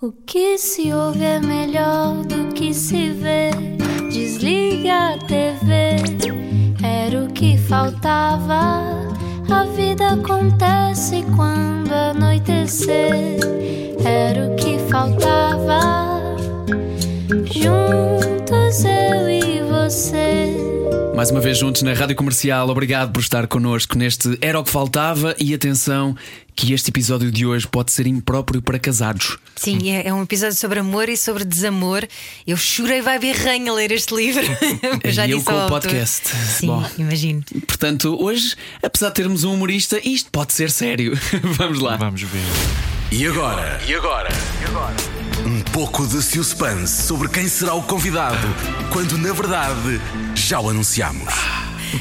O que se ouve é melhor do que se vê. Desliga a TV, era o que faltava. A vida acontece quando anoitecer, era o que faltava. Juntos eu e você. Mais uma vez juntos na Rádio Comercial, obrigado por estar connosco neste Era o que Faltava e atenção que este episódio de hoje pode ser impróprio para casados. Sim, é, é um episódio sobre amor e sobre desamor. Eu chorei vai berranho a ler este livro. Eu já e eu com o podcast. Sim, Bom, imagino. portanto, hoje, apesar de termos um humorista, isto pode ser sério. Vamos lá. Vamos ver. E agora? E agora? Um pouco de suspense sobre quem será o convidado, quando na verdade já o anunciamos.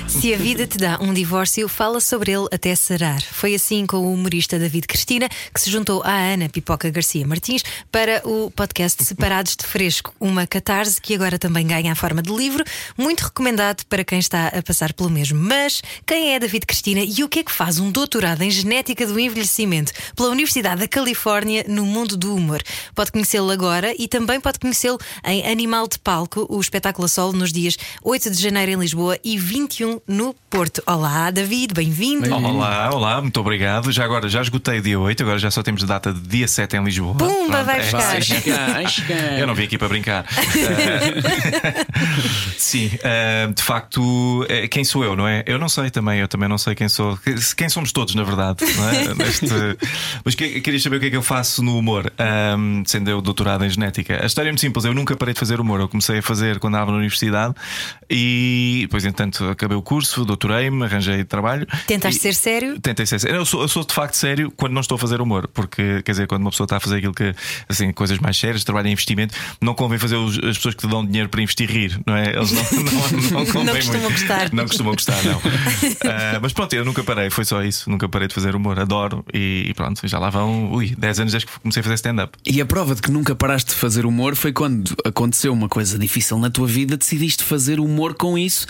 Se a vida te dá um divórcio, fala sobre ele até sarar. Foi assim com o humorista David Cristina que se juntou à Ana Pipoca Garcia Martins para o podcast Separados de Fresco, uma catarse que agora também ganha a forma de livro, muito recomendado para quem está a passar pelo mesmo. Mas quem é David Cristina e o que é que faz um doutorado em genética do envelhecimento pela Universidade da Califórnia no mundo do humor? Pode conhecê-lo agora e também pode conhecê-lo em Animal de Palco, o espetáculo a solo nos dias 8 de janeiro em Lisboa e 21 no Porto. Olá, David, bem-vindo. Olá, olá, muito obrigado. Já agora já esgotei dia 8, agora já só temos data de dia 7 em Lisboa. Pumba, vai é, buscar. sim. Eu não vim aqui para brincar. Sim, eh, de facto, eh, quem sou eu, não é? Eu não sei também, eu também não sei quem sou. Quem somos todos, na verdade, não é? Neste- Mas que- querias saber o que é que eu faço no humor, Ahm, sendo eu doutorado em genética. A história é muito simples, eu nunca parei de fazer humor. Eu comecei a fazer quando estava na universidade e depois, entanto, acabei o curso, doutorei-me, arranjei trabalho. Tentaste E- ser sério? Tentei ser sério. Eu sou, eu sou de facto sério quando não estou a fazer humor, porque quer dizer, quando uma pessoa está a fazer aquilo que, assim, coisas mais sérias, trabalho em investimento, não convém fazer os- as pessoas que te dão dinheiro para investir rir, não é? Eles não, não, não, convém costumam muito. gostar. Não costumam gostar, não. Ah, mas pronto, eu nunca parei, foi só isso. Nunca parei de fazer humor, adoro e, e pronto, já lá vão, ui, 10 anos desde que comecei a fazer stand-up. E a prova de que nunca paraste de fazer humor foi quando aconteceu uma coisa difícil na tua vida, decidiste fazer humor com isso.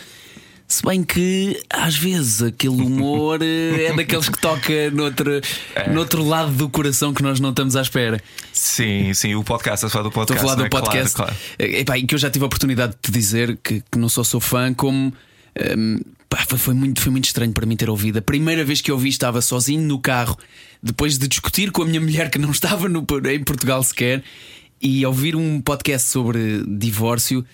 Se bem que às vezes aquele humor eh, é daqueles que toca noutro, É. noutro lado do coração que nós não estamos à espera. Sim, sim, o podcast, a falar do Estou podcast. a falar do é? Claro, podcast. claro. Eh, epá, e que eu já tive a oportunidade de te dizer que, que não só sou fã, como ehm, pá, foi, foi muito, foi muito estranho para mim ter ouvido. A primeira vez que eu ouvi estava sozinho no carro, depois de discutir com a minha mulher que não estava no- em Portugal sequer, e ouvir um podcast sobre divórcio.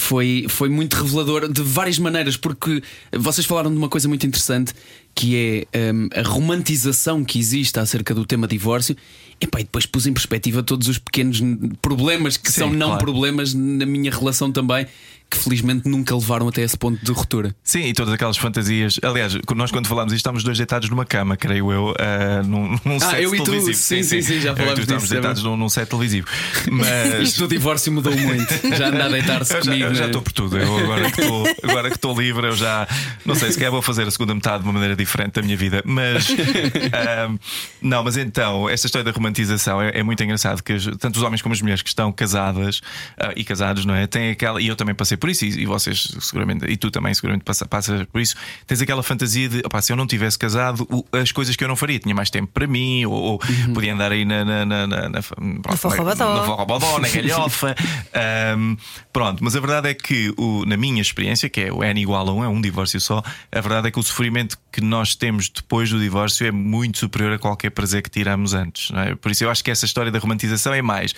Foi, foi muito revelador de várias maneiras, porque vocês falaram de uma coisa muito interessante que é hum, a romantização que existe acerca do tema divórcio. Epá, e depois pus em perspectiva todos os pequenos problemas que Sim, são não claro. problemas na minha relação também, que felizmente nunca levaram até esse ponto de ruptura. Sim, e todas aquelas fantasias. Aliás, nós quando falámos isto, estávamos dois deitados numa cama, creio eu, ah, num, num set eu e tu, televisivo. sim, sim, sim, já falámos estávamos disso, deitados é num, num set televisivo. Mas. Isto do divórcio mudou muito. Já anda a deitar-se Eu já, comigo. eu já né? estou por tudo. Eu agora que estou agora que estou livre, eu já não sei se quer vou fazer a segunda metade de uma maneira diferente da minha vida. Mas ahm, não, mas então, esta história da romantização é, é muito engraçado que tanto os homens como as mulheres que estão casadas ah, e casados, não é? Têm aquela, e eu também passei por isso, e, e vocês seguramente, e tu também seguramente passa, passas por isso, tens aquela fantasia de opá, se eu não tivesse casado, o- as coisas que eu não faria, tinha mais tempo para mim, ou, ou podia andar aí na, na, na, na, na, pronto, forrobodó. na galhofa. Ahm, pronto, mas a verdade é que, o- na minha experiência, que é o N igual a 1, é um divórcio só, a verdade é que o sofrimento que nós temos depois do divórcio é muito superior a qualquer prazer que tiramos antes. não é? Por isso eu acho que essa história da romantização é mais.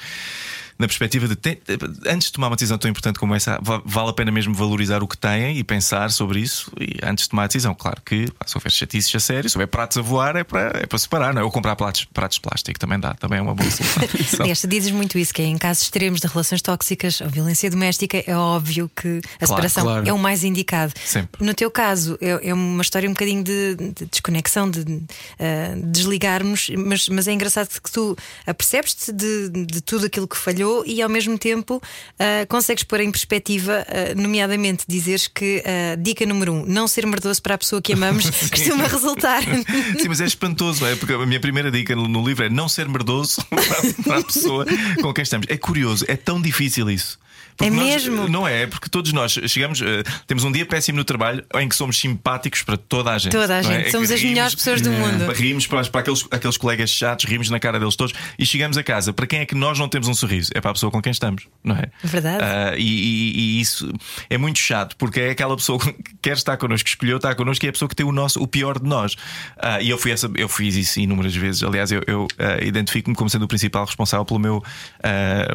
Na perspectiva de te- antes de tomar uma decisão tão importante como essa, va- vale a pena mesmo valorizar o que têm e pensar sobre isso e antes de tomar a decisão. Claro que se houver chatices a sério, se houver pratos a voar, é para, é para separar, não é? Ou comprar pratos, pratos de plástico também dá, também é uma boa solução. Aliás, dizes muito isso, que é em casos extremos de relações tóxicas ou violência doméstica, é óbvio que a Claro, separação claro. é o mais indicado. Sempre. No teu caso, é, é uma história um bocadinho de, de desconexão, de eh, desligarmos, mas, mas é engraçado que tu apercebes-te de, de tudo aquilo que falhou e ao mesmo tempo eh, consegues pôr em perspectiva, eh, nomeadamente dizeres que a dica número um, não ser merdoso para a pessoa que amamos, costuma resultar. Sim, mas é espantoso, é? Porque a minha primeira dica no, no livro é não ser merdoso para, para a pessoa com quem estamos. É curioso, é tão difícil isso. É nós- mesmo? Não é, porque todos nós chegamos, eh, temos um dia péssimo no trabalho em que somos simpáticos para toda a gente. Toda a é? gente. É Somos que as melhores pessoas do mundo. Rimos para, para aqueles, aqueles colegas chatos, rimos na cara deles todos e chegamos a casa. Para quem é que nós não temos um sorriso? É para a pessoa com quem estamos, não é? Verdade. Ah, e, e- e isso é muito chato porque é aquela pessoa que quer estar connosco, que escolheu estar connosco e é a pessoa que tem o nosso, o pior de nós. Ah, e eu fui essa, eu fiz isso inúmeras vezes. Aliás, eu, eu, ah, identifico-me como sendo o principal responsável pelo meu,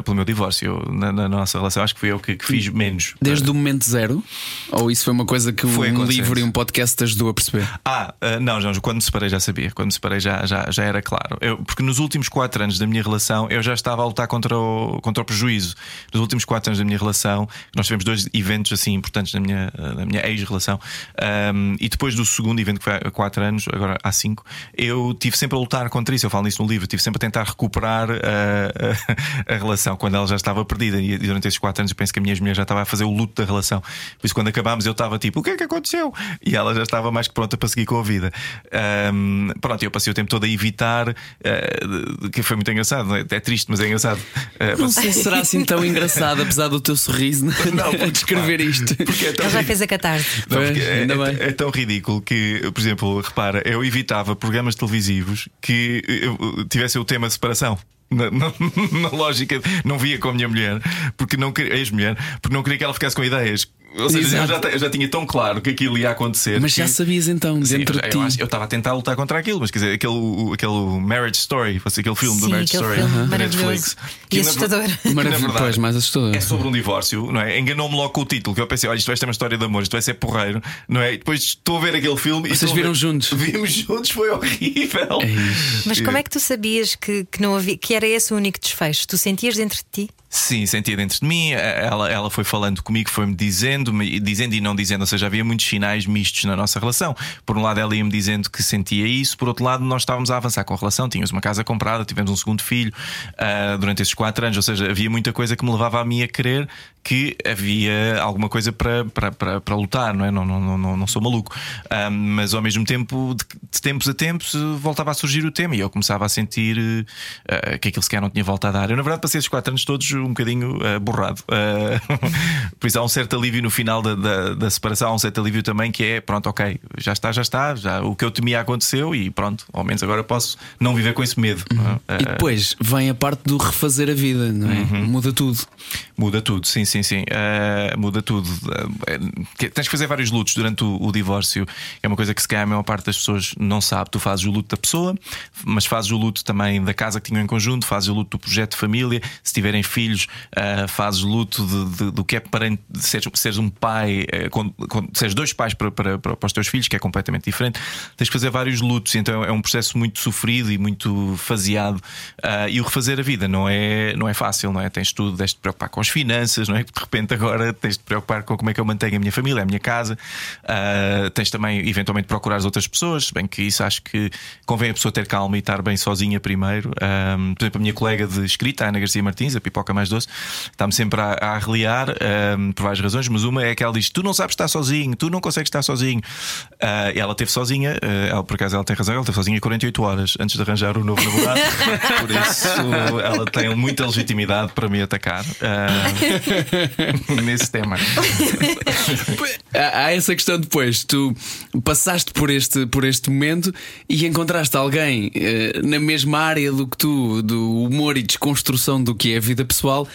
pelo meu divórcio na, na nossa relação. Acho que fui eu que, que fiz menos. Desde o momento zero? Ou isso foi uma coisa que Foi um livro e um podcast te ajudou a perceber? Ah, ah, não, João, quando me separei já sabia. Quando me separei já, já, já era claro. Eu- porque nos últimos quatro anos da minha relação eu já estava a lutar contra o, contra o prejuízo. Nos últimos quatro anos da minha relação, nós tivemos dois eventos assim importantes na minha, ah, na minha ex-relação. Ahm, e depois do segundo evento, que foi há quatro anos, agora há cinco, eu tive sempre a lutar contra isso. Eu falo nisso no livro, tive sempre a tentar recuperar ah, a, a relação quando ela já estava perdida. E durante esses quatro anos eu penso que a minha ex-mulher já estava a fazer o luto da relação. Por isso, quando acabámos, eu estava tipo: o que é que aconteceu? E ela já estava mais que pronta para seguir com a vida. Ahm, pronto, eu passei o tempo todo a evitar, ah, que foi muito engraçado. não É É triste, mas é engraçado. Ah, Não sei se será assim tão engraçado, apesar do teu sorriso, Não, a porque, descrever isto. Porque é tão Ele já fez a catarse. Não, é, ainda é- bem. é tão ridículo que, por exemplo, repara, eu evitava programas televisivos que eu, tivessem o tema separação. Na, na- na lógica, não via com a minha mulher, porque não ex-mulher, porque não queria que ela ficasse com ideias. Ou seja, eu já, eu já tinha tão claro que aquilo ia acontecer. Mas já que- sabias então, Sim, dentro de ti. eu estava a tentar lutar contra aquilo, mas quer dizer, aquele, aquele Marriage Story, fosse aquele filme do Sim, Marriage aquele Story filme da maravilhoso Netflix. e que, na assustador. que, na verdade, pois, mais assustador. é sobre um divórcio, não é? Enganou-me logo com o título, que eu pensei, olha, isto vai ser uma história de amor, isto vai ser porreiro, não é? E depois estou a ver aquele filme e Vocês a ver- viram juntos? Vimos juntos, foi horrível. Mas como é que tu sabias que, que, não havia, que era esse o único desfecho? Tu sentias dentro de ti? Sim, sentia dentro de mim. Ela, ela foi falando comigo, foi-me dizendo, me- dizendo e não dizendo, ou seja, havia muitos sinais mistos na nossa relação. Por um lado, ela ia-me dizendo que sentia isso, por outro lado, nós estávamos a avançar com a relação. Tínhamos uma casa comprada, tivemos um segundo filho ah, durante esses quatro anos, ou seja, havia muita coisa que me levava a mim a querer que havia alguma coisa para, para, para, para lutar, não é? Não, não, não, não, sou maluco. Ah, mas ao mesmo tempo, de, de tempos a tempos, voltava a surgir o tema e eu começava a sentir eh, que aquilo sequer não tinha volta a dar. Eu, na verdade, passei esses quatro anos todos um bocadinho eh, borrado. Eh, por isso há um certo alívio no final da, da, da separação, há um certo alívio também que é pronto, ok, já está, já está, já, o que eu temia aconteceu e pronto, ao menos agora posso não viver com esse medo. não é? E Eh, depois vem a parte do refazer a vida, não é? Uhum. Muda tudo. Muda tudo, sim, sim, sim. Eh, muda tudo. Eh, tens que fazer vários lutos durante o, o divórcio. É uma coisa que se calhar a maior parte das pessoas não sabe. Tu fazes o luto da pessoa, mas fazes o luto também da casa que tinham em conjunto, fazes o luto do projeto de família. Se tiverem filhos, eh, fazes o luto de- de- do que é parente, seres, seres um pai, com, seres dois pais para, para, para, os teus filhos, que é completamente diferente. Tens que fazer vários lutos, então é um processo muito sofrido e muito faseado. Ah, e o refazer a vida não é, não é fácil, não é? Tens tudo, tens de te preocupar com as finanças, não é? De repente agora tens de te preocupar com como é que eu mantenho a minha família, a minha casa. Ah, tens também, eventualmente, procurar as outras pessoas, bem que isso acho que convém a pessoa ter calma e estar bem sozinha primeiro. Por exemplo, a minha colega de escrita, Ana Garcia Martins, a pipoca mais doce, está-me sempre a, a arreliar ah, por várias razões, mas uma é que ela diz: Tu não sabes estar sozinho, tu não consegues estar sozinho. Ah, ela teve sozinha, ah, ela, por acaso ela tem razão, ela teve sozinha 48 horas antes de arranjar o novo namorado. por isso ela tem muita legitimidade para me atacar ah, nesse tema. Há essa questão depois. Tu passaste por este, por este momento e encontraste alguém na mesma área do que tu, do humor e desconstrução do que é a vida pessoal. well.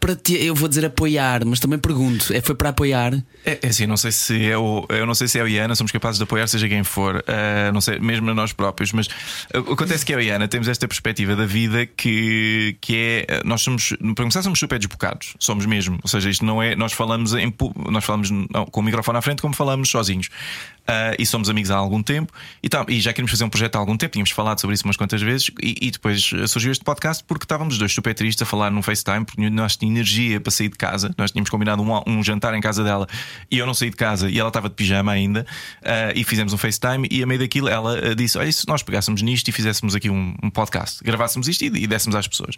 Para te, eu vou dizer apoiar, mas também pergunto: é foi para apoiar? É, é assim, não sei se é o, eu não sei se é o Iana, somos capazes de apoiar seja quem for, ah, não sei, mesmo a nós próprios, mas ah, acontece que e a Iana temos esta perspectiva da vida que, que é ah, nós somos, para começar, somos super desbocados, somos mesmo, ou seja, isto não é, nós falamos em nós falamos não, com o microfone à frente como falamos sozinhos. Ah, e somos amigos há algum tempo e, tá- e já queríamos fazer um projeto há algum tempo, tínhamos falado sobre isso umas quantas vezes e, e depois surgiu este podcast porque estávamos os dois super tristes a falar num FaceTime porque nós tinha energia para sair de casa. Nós tínhamos combinado um, um jantar em casa dela e eu não saí de casa e ela estava de pijama ainda ah, e fizemos um FaceTime e a meio daquilo ela ah, disse: Olha, se nós pegássemos nisto e fizéssemos aqui um, um podcast, gravássemos isto e, e dessemos às pessoas.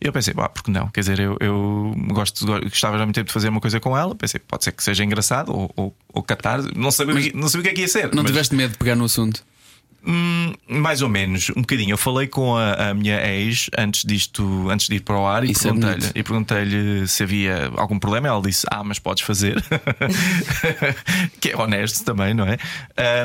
E eu pensei, bah, porque não? Quer dizer, eu, eu gosto, gostava já há muito tempo de fazer uma coisa com ela, pensei, pode ser que seja engraçado ou, ou, ou catar, não sabia, o que- não sabia o que é que ia ser. Não mas- tiveste medo de pegar no assunto? Hum, mais ou menos, um bocadinho. Eu falei com a, a minha ex antes disto, antes de ir para o ar e Isso é perguntei-lhe e perguntei-lhe se havia algum problema. Ela disse: Ah, mas podes fazer. que é honesto também, não é?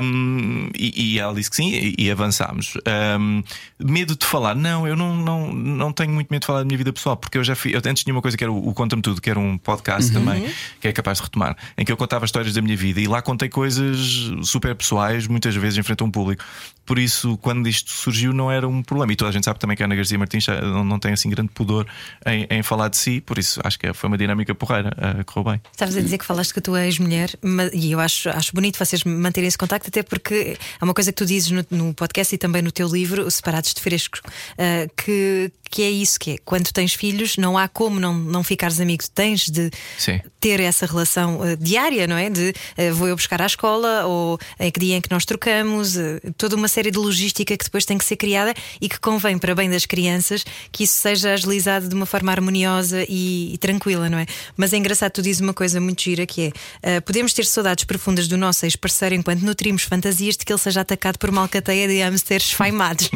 Hum, e, e ela disse que sim, e, e avançámos. Hum, medo de falar, não, eu não, não, não tenho muito medo de falar da minha vida pessoal, porque eu já fiz. Eu antes tinha uma coisa que era o, o Conta-me Tudo, que era um podcast também, que é capaz de retomar, em que eu contava histórias da minha vida e lá contei coisas super pessoais, muitas vezes em frente a um público. Por isso, quando isto surgiu, não era um problema. E toda a gente sabe também que a Ana Garcia Martins já não, tem assim grande pudor em, em falar de si, por isso acho que foi uma dinâmica porreira, uh, correu bem. Estavas a dizer que falaste a tua ex-mulher ma- e eu acho, acho bonito vocês manterem esse contacto, até porque é uma coisa que tu dizes no, no podcast e também no teu livro, Separados de Fresco, ah, que, que é isso: que é quando tens filhos, não há como não, não ficares amigo, tens de Sim. ter essa relação ah, diária, não é? De vou eu buscar à escola ou em que dia em que nós trocamos, ah, toda uma série de logística que depois tem que ser criada e que convém para bem das crianças que isso seja agilizado de uma forma harmoniosa e, e tranquila, não é? Mas é engraçado, tu dizes uma coisa muito gira que é ah, podemos ter saudades profundas do nosso ex-parceiro enquanto nutrimos fantasias de que ele seja atacado por uma alcateia de hamsters esfaimados.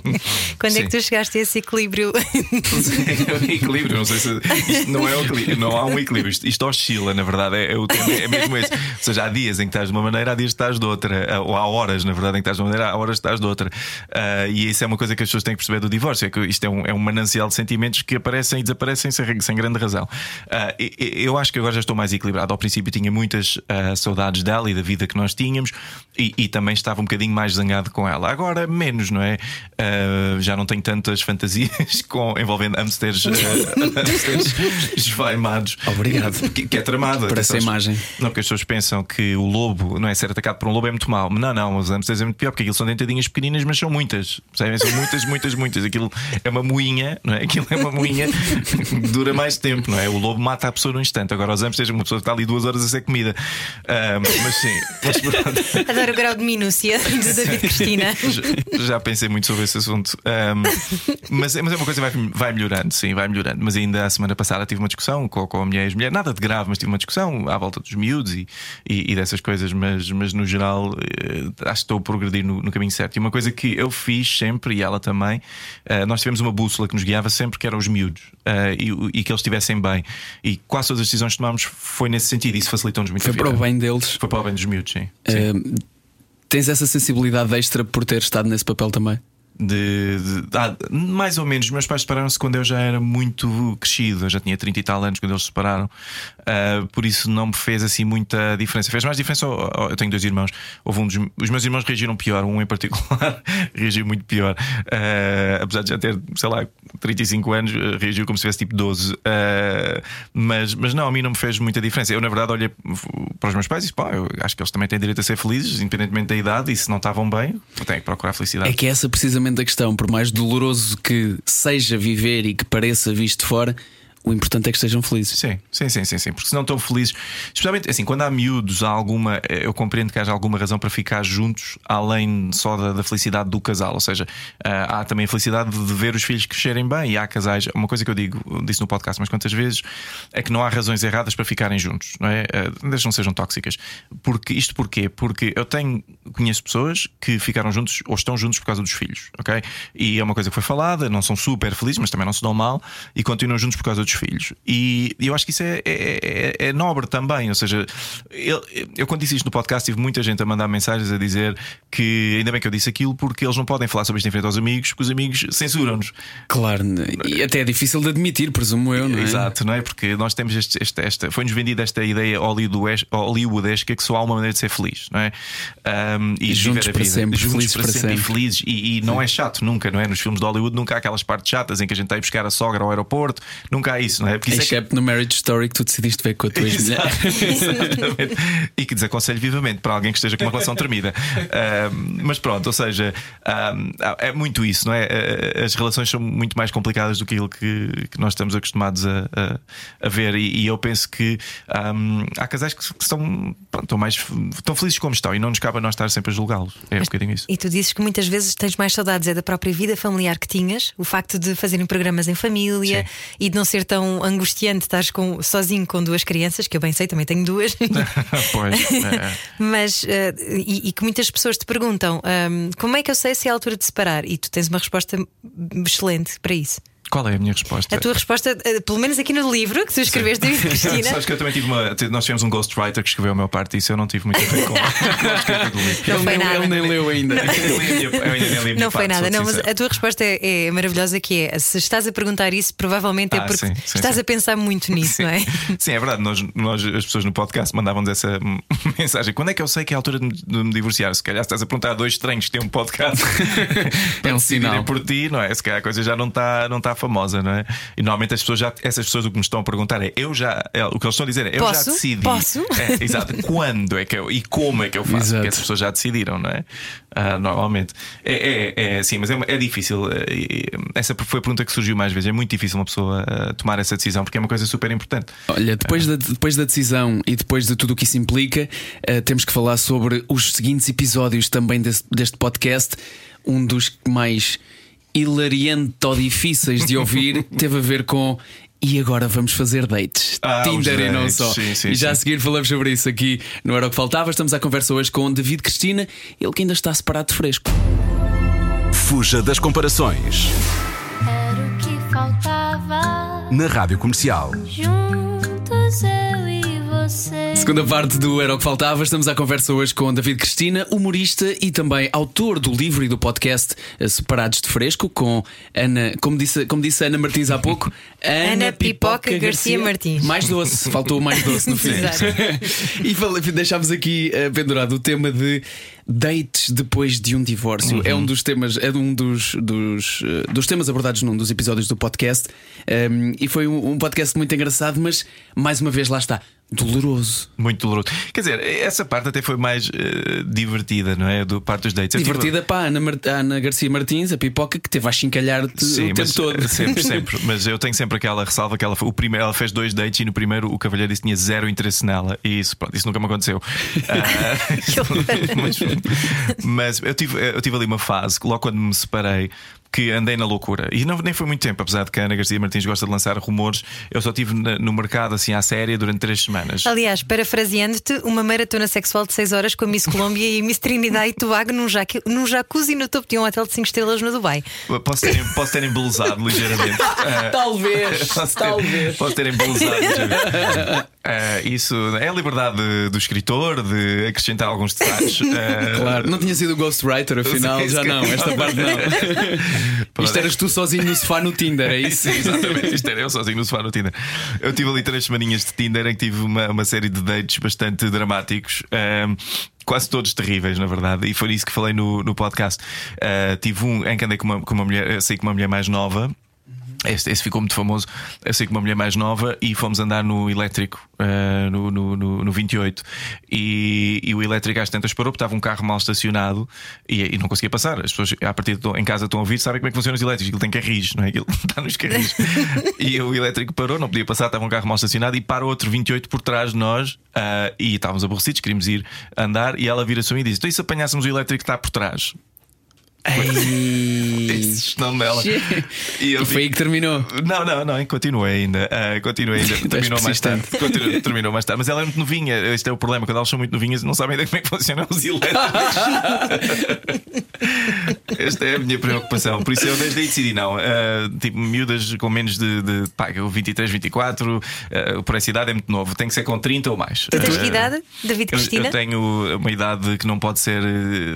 Quando é que Sim. tu chegaste a esse equilíbrio? É um equilíbrio, não sei se não é um não há um equilíbrio, isto, isto oscila, na verdade, é, é o é mesmo esse. Ou seja, há dias em que estás de uma maneira, há dias que estás de outra, ou há horas, na verdade, em que estás de uma maneira, há horas que estás de outra. Ah, e isso é uma coisa que as pessoas têm que perceber do divórcio: é que isto é um, é um manancial de sentimentos que aparecem e desaparecem sem, sem grande razão. E- eu acho que agora já estou mais equilibrado. Ao princípio tinha muitas ah, saudades dela e da vida que nós tínhamos, e, e também estava um bocadinho mais zangado com ela. Agora, menos, não é? Ah, já não tenho tantas fantasias com, envolvendo hamsters, hamsters esvaimados. Obrigado. Que, que é tramado. Por essa imagem. Não, porque as pessoas pensam que o lobo, não é? Ser atacado por um lobo é muito mau. Não, não, os hamsters é muito pior, porque aquilo são dentadinhas pequeninas, mas são muitas. Percebem? São muitas, muitas, muitas. Aquilo é uma moinha, não é? Aquilo é uma moinha que dura mais tempo, não é? O lobo mata a pessoa no instante. Agora, os hamsters, uma pessoa está ali duas horas a ser comida. Mas sim, mas. Adoro o grau de minúcia de David Cristina. Já, já pensei muito sobre esse assunto. Mas, é- mas é uma coisa que vai, vai melhorando, sim, vai melhorando. Mas ainda a semana passada tive uma discussão com, com a minha ex-mulher, nada de grave, mas tive uma discussão à volta dos miúdos e, e, e dessas coisas. Mas, mas no geral, eh, acho que estou a progredir no, no caminho certo. E uma coisa que eu fiz sempre, e ela também, eh, nós tivemos uma bússola que nos guiava sempre, que eram os miúdos eh, e, e que eles estivessem bem. E quase todas as decisões que tomámos foi nesse sentido. Isso facilitou-nos muito Foi para o bem deles. Foi para o bem dos miúdos, sim. Sim. Eh, tens essa sensibilidade extra por ter estado nesse papel também? De, de- ah, mais ou menos, meus pais separaram-se quando eu já era muito crescido, eu já tinha 30 e tal anos quando eles se separaram, Ah, por isso não me fez assim muita diferença. Fez mais diferença, eu tenho dois irmãos, houve um dos, os meus irmãos reagiram pior, um em particular reagiu muito pior, Ah, apesar de já ter, sei lá, 35 anos, ah, reagiu como se tivesse tipo 12, Ah, mas, mas não, a mim não me fez muita diferença. Eu, na verdade, olhei para os meus pais e disse: pá, eu acho que eles também têm direito a ser felizes, independentemente da idade, e se não estavam bem, têm que procurar felicidade. É que essa precisamente a questão, por mais doloroso que seja viver e que pareça visto fora, o importante é que estejam felizes. Sim, sim, sim, sim, sim, porque se não estão felizes, especialmente assim, quando há miúdos, há alguma, eh, eu compreendo que haja alguma razão para ficar juntos, além só da, da felicidade do casal, ou seja, ah, há também a felicidade de ver os filhos crescerem bem. E há casais, uma coisa que eu digo, disse no podcast mas quantas vezes, é que não há razões erradas para ficarem juntos, não é? Ah, Desde não sejam tóxicas. Porque, isto porquê? Porque eu tenho, conheço pessoas que ficaram juntos ou estão juntos por causa dos filhos, ok? E é uma coisa que foi falada, não são super felizes, mas também não se dão mal e continuam juntos por causa dos filhos. E eu acho que isso é, é, é- é nobre também. Ou seja, eu, eu quando disse isto no podcast, tive muita gente a mandar mensagens a dizer que ainda bem que eu disse aquilo porque eles não podem falar sobre isto em frente aos amigos, porque os amigos censuram-nos. Claro, e até é difícil de admitir, presumo eu, não é? Exato, não é? Porque nós temos este, este- esta. Foi-nos vendida esta ideia hollywoodesca que só há uma maneira de ser feliz, não é? Um, e de Juntos viver a para vida. sempre, juntos felizes para, para sempre, e sempre. felizes. E, e não é chato, nunca, não é? Nos filmes de Hollywood nunca há aquelas partes chatas em que a gente está a buscar a sogra ao aeroporto, nunca há isso, não é? Porque isso é que- no Marriage Story que tu decidiste ver com a tua ex-mulher. E que desaconselho vivamente para alguém que esteja com uma relação termida. Ahm, mas pronto, ou seja, ahm, é muito isso, não é? Ah, As relações são muito mais complicadas do que aquilo que, que nós estamos acostumados a, a- a ver. E, e eu penso que ahm, há casais que, que estão, pronto, estão mais estão felizes como estão e não nos cabe a nós estar sempre a julgá-los. É um bocadinho isso. E tu dizes que muitas vezes tens mais saudades é da própria vida familiar que tinhas, o facto de fazerem programas em família Sim. e de não ser tão angustiante estar com, sozinho com duas crianças, que eu bem sei, também tenho duas. pois. É. Mas, uh, e, e, que muitas pessoas te perguntam um, como é que eu sei se é a altura de separar? E tu tens uma resposta excelente para isso. Qual é a minha resposta? A tua resposta, eh, pelo menos aqui no livro que tu escreveste, David Cristina. Sabes que eu também tive uma. Nós tivemos um ghostwriter que escreveu a meu parte disso, eu não tive muito a ver com. não foi nada. Ele nem leu ainda. Não foi nada, não, mas a tua resposta é, é, maravilhosa que é se estás a perguntar isso, provavelmente é ah, porque sim, sim, estás sim. a pensar muito nisso, sim. não é? Sim, é verdade. Nós, nós, as pessoas no podcast mandavam-nos essa mensagem. Quando é que eu sei que é a altura de me divorciar? Se calhar estás a perguntar a dois estranhos que têm um podcast é um sinal por ti, não é? Se calhar a coisa já não está não tá famosa, não é? E normalmente as pessoas já, essas pessoas o que me estão a perguntar é eu já, é, o que eles estão a dizer é eu Posso? já decidi. Posso? É, exato. Quando é que eu e como é que eu faço? Exato. Porque essas pessoas já decidiram, não é? Uh, normalmente. É, é, é sim, mas é, é difícil. Essa foi a pergunta que surgiu mais vezes. É muito difícil uma pessoa uh, tomar essa decisão porque é uma coisa super importante. Olha, depois, uh. da, depois da decisão e depois de tudo o que isso implica, temos que falar sobre os seguintes episódios também deste, deste podcast. Um dos mais hilariante ou difíceis de ouvir teve a ver com e agora vamos fazer dates. Ah, Tinder dates. e não só. Sim, sim, e já sim. a seguir falamos sobre isso aqui no Era o que Faltava. Estamos à conversa hoje com David Cristina, ele que ainda está separado de fresco. Fuja das comparações. Era o que faltava. Na Rádio Comercial. Juntos eu e você. Segunda parte do Era o que Faltava, estamos à conversa hoje com David Cristina, humorista e também autor do livro e do podcast eh, Separados de Fresco, com Ana, como disse, como disse Ana Martins há pouco, Ana, Pipoca, Garcia, Martins. Mais doce, faltou mais doce no fim. e deixámos aqui uh, pendurado o tema de dates depois de um divórcio. Uhum. É um dos temas, é um dos, dos, uh, dos temas abordados num dos episódios do podcast. Um, e foi um, um podcast muito engraçado, mas mais uma vez lá está. Doloroso. Muito doloroso. Quer dizer, essa parte até foi mais uh, divertida, não é? Do parte dos dates. Eu Divertida tive... para a Ana, Mar... Ana Garcia Martins, a pipoca, que teve a chincalhar-te o tempo mas, todo. Sempre, sempre. Mas eu tenho sempre aquela ressalva que ela, o primeiro, ela fez dois dates e no primeiro o cavalheiro disse que tinha zero interesse nela. E isso, pronto, isso nunca me aconteceu. Ah, mas, mas eu, tive, eu tive ali uma fase que logo quando me separei que andei na loucura. E não, nem foi muito tempo, apesar de que a Ana Garcia Martins gosta de lançar rumores. Eu só estive no mercado assim à séria durante três semanas. Aliás, parafraseando-te, uma maratona sexual de 6 horas com a Miss Colômbia e a Miss Trinidade e Tobago num, jac... num jacuzzi no topo de um hotel de 5 estrelas no Dubai. Posso ter, posso ter embelezado ligeiramente. Uh, talvez, posso ter, talvez. Posso ter embelezado ligeiramente. Uh, isso é a liberdade do escritor de acrescentar alguns detalhes. Uh, claro, não tinha sido o Ghostwriter, afinal, já não, esta parte não. Isto eras tu sozinho no sofá no Tinder, é isso? Sim, exatamente, isto era eu sozinho no sofá no Tinder. Eu tive ali três semaninhas de Tinder em que tive uma, uma série de dates bastante dramáticos. Um, quase todos terríveis, na verdade, e foi isso que falei no, no podcast. Uh, tive um em que andei com uma, com uma mulher, sei com uma mulher mais nova. Este, esse ficou muito famoso. Eu sei que uma mulher mais nova e fomos andar no elétrico, uh, no, no, no, no 28. E, e o elétrico às tantas parou porque estava um carro mal estacionado e, e não conseguia passar. As pessoas a partir de, em casa estão a ouvir, sabem como é que funcionam os elétricos. Aquilo tem carris, não é? Aquilo está nos carris. e o elétrico parou, não podia passar, estava um carro mal estacionado e para outro 28 por trás de nós. Uh, e estávamos aborrecidos, queríamos ir andar. E ela vira-se a mim e disse: Então, e se apanhássemos o elétrico que está por trás? Esse nome dela. E, e foi aí que terminou. Não, não, não, continuei ainda. Uh, continuei ainda. terminou mais tarde. Continuou, terminou mais tarde. Mas ela é muito novinha. Este é o problema. Quando elas são muito novinhas, não sabem ainda como é que funcionam os elétricos. Esta é a minha preocupação. Por isso eu desde aí decidi não. Uh, tipo, miúdas com menos de, de pá, 23, 24, uh, por essa idade é muito novo. Tem que ser com 30 ou mais. Tu tens que idade, David Cristina? Eu, eu, tenho uma idade que não pode ser.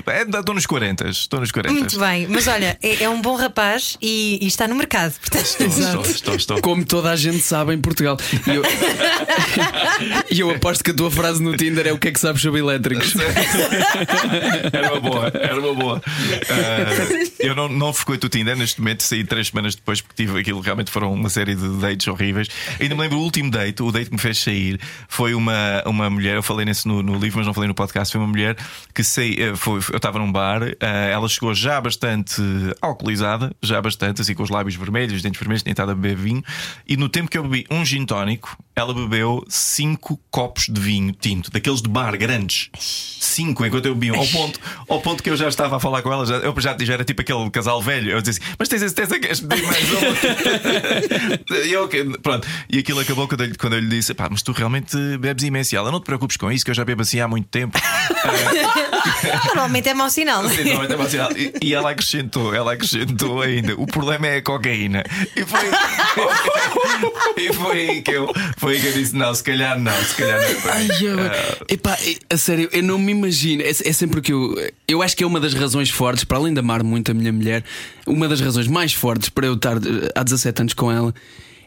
É, estou nos 40. Estou nos 40. Muito bem, mas olha, é, é um bom rapaz e, e, está no mercado. Portanto... Estou, estou, estou, estou, Como toda a gente sabe em Portugal. E eu... eu aposto que a tua frase no Tinder é o que é que sabes sobre elétricos. era uma boa, era uma boa. Uh, eu não, não frequento o Tinder neste momento, saí três semanas depois porque tive aquilo. Realmente foram uma série de dates horríveis. Ainda me lembro o último date, o date que me fez sair foi uma, uma mulher. Eu falei nesse no, no livro, mas não falei no podcast. Foi uma mulher que sei, foi, eu estava num bar, uh, ela chegou já bastante alcoolizada, já bastante, assim com os lábios vermelhos, os dentes vermelhos, tinha estado a beber vinho. E no tempo que eu bebi um gin tónico, ela bebeu cinco copos de vinho tinto, daqueles de bar grandes. Cinco, enquanto eu bebi ao ponto, ao ponto que eu já estava a falar com ela, já, eu já, já era tipo aquele casal velho. Eu disse assim, mas tens a certeza que és pedir mais uma? e, eu, pronto. e aquilo acabou quando eu, quando eu lhe disse: pá, mas tu realmente bebes imenso. E ela, não te preocupes com isso, que eu já bebo assim há muito tempo. Normalmente é mau sinal. Sim, normalmente é mau sinal. E, e ela acrescentou, ela acrescentou ainda: o problema é a cocaína. E foi, e foi aí que eu, foi aí que eu disse: não, se calhar não, se calhar não. Ai, eu, Ah, epá, é- a sério, eu não me imagino. É, é sempre que eu. Eu acho que é uma das razões fortes, para além de amar muito a minha mulher, uma das razões mais fortes para eu estar eh, há 17 anos com ela.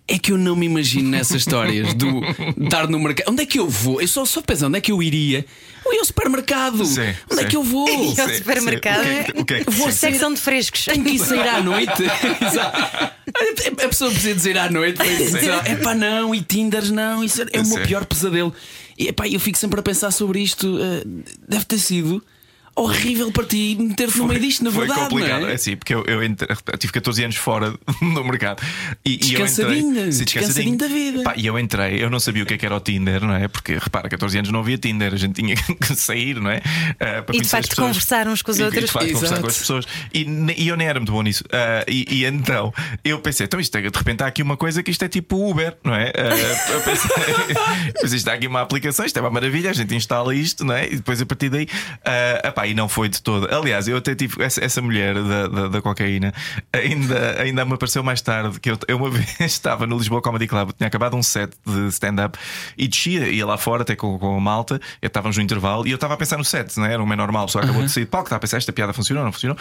É que eu não me imagino nessas histórias do estar no mercado. Onde é que eu vou? Eu só, só penso onde é que eu iria. Eu ia ao supermercado. Sim, onde é sim. que eu vou? E ao Sim, supermercado. sim. O que é que- o que é que- Vou sim. secção de frescos. Tenho que ir sair à noite. A pessoa precisa dizer à noite. É pá, não, e Tinders não, isso é o meu pior pesadelo. E epá, eu fico sempre a pensar sobre isto. eh, deve ter sido horrível para ti meter-te no meio disto, na foi verdade. complicado. Não É é? assim, porque eu, eu, entre- eu tive 14 anos fora do mercado e, e eu Descansadinho, entrei, Sim, descansadinho da vida. Pá, e eu entrei, eu não sabia o que, é que era o Tinder, não é? Porque repara, 14 anos não havia Tinder, a gente tinha que sair, não é? Ah, para E de facto pessoas. conversar uns com os E- e outros. de facto conversar com as pessoas. E, e eu nem era muito bom nisso. Ah, e, e então eu pensei, então isto é, de repente há aqui uma coisa que isto é tipo Uber, não é? Ah, eu pensei, mas isto há aqui uma aplicação, isto é uma maravilha, a gente instala isto, não é? E depois a partir daí, ah, epá, e não foi de todo. Aliás, eu até tive essa, essa mulher da, da, da cocaína, ainda, ainda me apareceu mais tarde que eu, eu uma vez estava no Lisboa Comedy Club, tinha acabado um set de stand-up e descia, ia lá fora até com, com a malta, estávamos no intervalo e eu estava a pensar no set, não é? Era um meio normal, só acabou de sair de palco, estava a pensar, esta piada funcionou, não funcionou.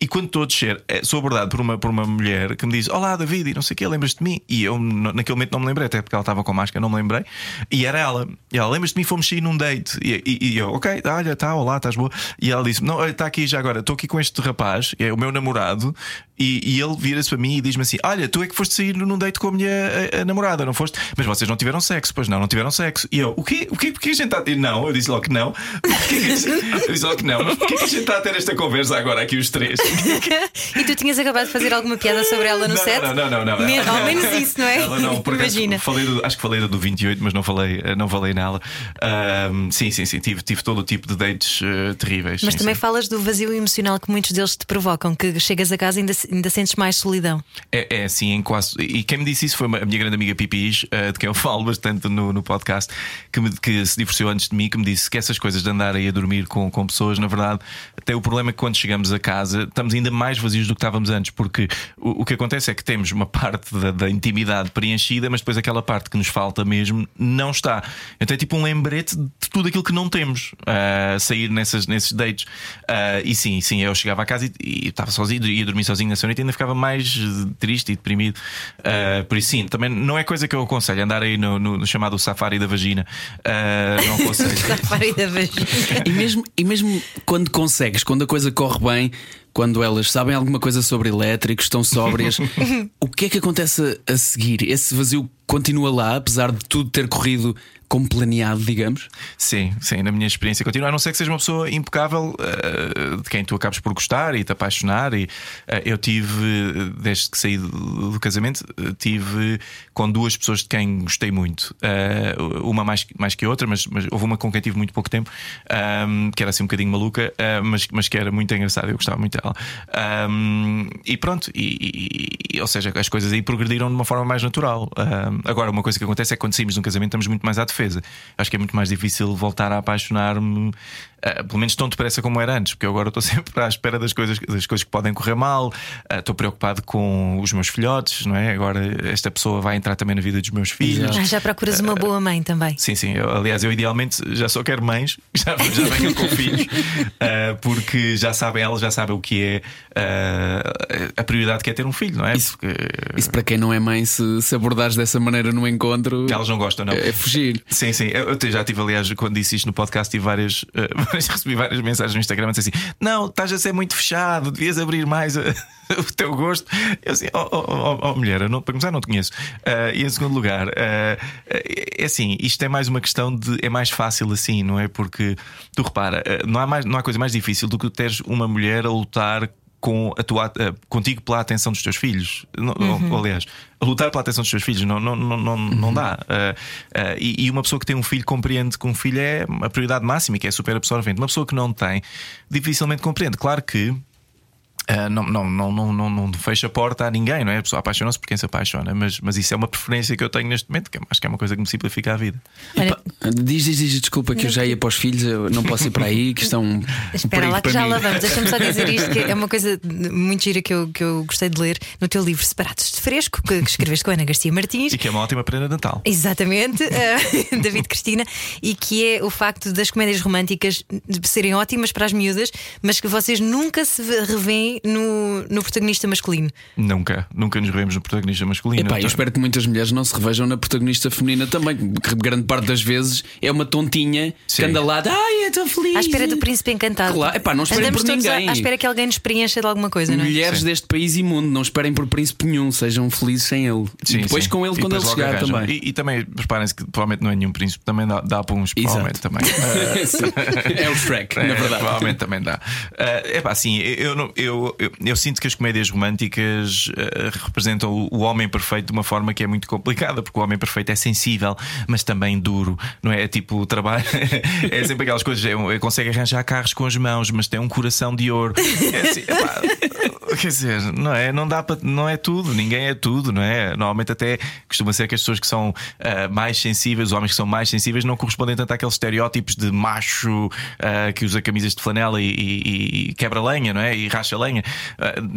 E quando estou a descer, eh, sou abordado por uma, por uma mulher que me diz: Olá, David, e não sei o que, lembras-te de mim? E eu naquele momento não me lembrei, até porque ela estava com máscara, não me lembrei. E era ela. E ela, lembras-te de mim? Fomos sair num date. E, e- e eu, ok, olha, tá, olá, estás boa. E ela disse: Não, está aqui já agora, estou aqui com este rapaz, é o meu namorado, e, e ele vira-se para mim e diz-me assim: Olha, tu é que foste sair num date com a minha a- a namorada, não foste? Mas vocês não tiveram sexo, pois não, não tiveram sexo. E eu, o quê? O quê? Porquê a gente está a ter? Não, eu disse logo que não. Gente... Eu disse logo que não, mas porquê que a gente está a ter esta conversa agora aqui os três? e tu tinhas acabado de fazer alguma piada sobre ela no não, set? Não, não, não, não. Me- Ao menos isso, não é? Ela não, por acaso, Imagina. Falei do- acho que falei do 28, mas não falei, não falei nela. Ahm, sim, sim, sim. Tive, tive todo o tipo de dates eh, terríveis. Mas sim, também sim. falas do vazio emocional que muitos deles te provocam, que chegas a casa e ainda, ainda sentes mais solidão. É, é assim, em quase. E quem me disse isso foi a minha grande amiga Pipis, eh, de quem eu falo bastante no, no podcast, que, me- que se divorciou antes de mim, que me disse que essas coisas de andar aí a dormir com, com pessoas, na verdade, tem o problema é que quando chegamos a casa estamos ainda mais vazios do que estávamos antes, porque o, o que acontece é que temos uma parte da, da intimidade preenchida, mas depois aquela parte que nos falta mesmo não está. Então é tipo um lembrete de tudo aquilo que não temos a sair nessas, nesses dates. Ah, e sim, sim, eu chegava a casa e, e estava sozinho, ia dormir sozinho nessa noite e ainda ficava mais triste e deprimido. Ah, por isso, sim, também não é coisa que eu aconselho andar aí no, no- chamado safari da vagina. Ah, não aconselho. Safari da vagina. E mesmo, e mesmo quando consegues, quando a coisa corre bem, quando elas sabem alguma coisa sobre elétricos, estão sóbrias, o que é que acontece a, a seguir? Esse vazio continua lá, apesar de tudo ter corrido como planeado, digamos? Sim, sim, na minha experiência continua. A não ser que seja uma pessoa impecável eh, de quem tu acabes por gostar e te apaixonar. E eh, eu tive, desde que saí do, do casamento, eh, tive com duas pessoas de quem gostei muito. Eh, uma mais, mais que outra, mas, mas houve uma com quem tive muito pouco tempo, ahm, que era assim um bocadinho maluca, mas, mas que era muito engraçada. Eu gostava muito dela. Ahm, e pronto, e, e- ou seja, as coisas aí progrediram de uma forma mais natural. Ahm, agora, uma coisa que acontece é que quando saímos de um casamento estamos muito mais à defesa. Acho que é muito mais difícil voltar a apaixonar-me, ah, pelo menos tão depressa como era antes, porque eu agora estou sempre à espera das coisas, das coisas que podem correr mal, ah, estou preocupado com os meus filhotes, não é? Agora esta pessoa vai entrar também na vida dos meus filhos. Ah, já procuras uma boa mãe também. Sim, sim. Eu, aliás, eu idealmente já só quero mães, já, já venham com filhos, ah, porque já sabem, elas já sabem o que é ah, a prioridade que é ter um filho, não é? Isso- Porque Isso para quem não é mãe, se, se abordares dessa maneira no encontro, elas não gostam, não. é fugir. Sim, sim. Eu eu já tive, aliás, quando disse isto no podcast, tive várias, recebi várias mensagens no Instagram a dizer assim: Não, estás a ser muito fechado, devias abrir mais eh, o teu gosto. Eu assim, oh, oh, oh, oh, mulher, não, para começar, não te conheço. Ah, e em segundo lugar, ah, é assim, isto é mais uma questão de. É mais fácil assim, não é? Porque tu repara, não há, mais, não há coisa mais difícil do que teres uma mulher a lutar com a tua, uh, contigo pela atenção dos teus filhos. Uhum. Aliás, lutar pela atenção dos teus filhos não, não, não, não, uhum. não dá. Uh, uh, e, e, uma pessoa que tem um filho compreende que um filho é a prioridade máxima e que é super absorvente. Uma pessoa que não tem, dificilmente compreende. Claro que não, não, não, não, não, não fecha a porta a ninguém, não é? A pessoa apaixona-se por quem se apaixona, mas, mas isso é uma preferência que eu tenho neste momento, que acho que é uma coisa que me simplifica a vida. Olha, diz, diz, diz, desculpa que eu já ia para os filhos, eu não posso ir para aí, que estão. Espera lá que já lá vamos, deixa-me só dizer isto, que é uma coisa muito gira que eu, que eu gostei de ler no teu livro Separados de Fresco, que, que escreveste com a Ana Garcia Martins. E que é uma ótima prenda de Natal. Exatamente, uh, David Cristina, e que é o facto das comédias românticas serem ótimas para as miúdas, mas que vocês nunca se revêem no, no protagonista masculino? Nunca, nunca nos revemos no protagonista masculino. Epá, eu espero que muitas mulheres não se revejam na protagonista feminina também, que grande parte das vezes é uma tontinha Sim. que anda lá, ai, eu estou feliz. À espera do príncipe encantado. Claro, epá, não esperem Andamos por ninguém. À, à espera que alguém nos preencha de alguma coisa, não é? Mulheres sim. deste país imundo, não esperem por príncipe nenhum, sejam felizes sem ele. Sim, e depois sim. com ele e quando ele chegar também. E, e, também, preparem-se que provavelmente não é nenhum príncipe, também dá, dá para uns, provavelmente também. é o Shrek, é, na verdade. Provavelmente também dá. Uh, epá, assim, eu, eu, eu, eu, sinto que as comédias românticas românticas uh, representam o, o, homem perfeito de uma forma que é muito complicada, porque o homem perfeito é sensível, mas também duro, não é? é tipo, o trabalho é sempre aquelas coisas, é, é, consegue arranjar carros com as mãos, mas tem um coração de ouro. É assim, epá, quer dizer, não é? Não dá para, não é tudo, ninguém é tudo, não é? Normalmente até costuma ser que as pessoas que são uh, mais sensíveis, os homens que são mais sensíveis, não correspondem tanto àqueles estereótipos de macho uh, que usa camisas de flanela e, e, e quebra lenha, não é? E racha lenha.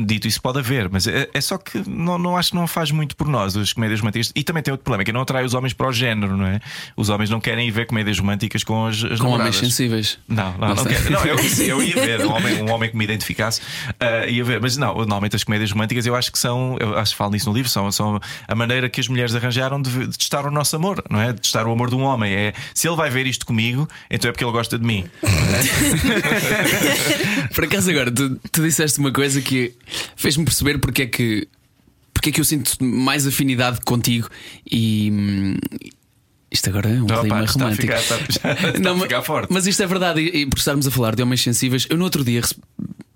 Dito isso, pode haver ver, mas é, é, só que não, não acho que não faz muito por nós as comédias românticas. E também tem outro problema, que não atrai os homens para o género, não é? Os homens não querem ir ver comédias românticas com as, as Com homens sensíveis. Não, não, não, não, quero, não eu, eu, ia ver um homem, um homem que me identificasse, uh, ia ver, mas não, normalmente as comédias românticas eu acho que são, eu acho que falo nisso no livro, são, são a maneira que as mulheres arranjaram de, de testar o nosso amor, não é? De testar o amor de um homem. É se ele vai ver isto comigo, então é porque ele gosta de mim. Por acaso agora, tu, tu disseste uma coisa que fez-me perceber porque é que porque é que eu sinto mais afinidade contigo e. Hum, isto agora é um não, clima romântico. Está a ficar, está, está não, a ficar forte. Mas isto é verdade, e, por estarmos a falar de homens sensíveis, eu no outro dia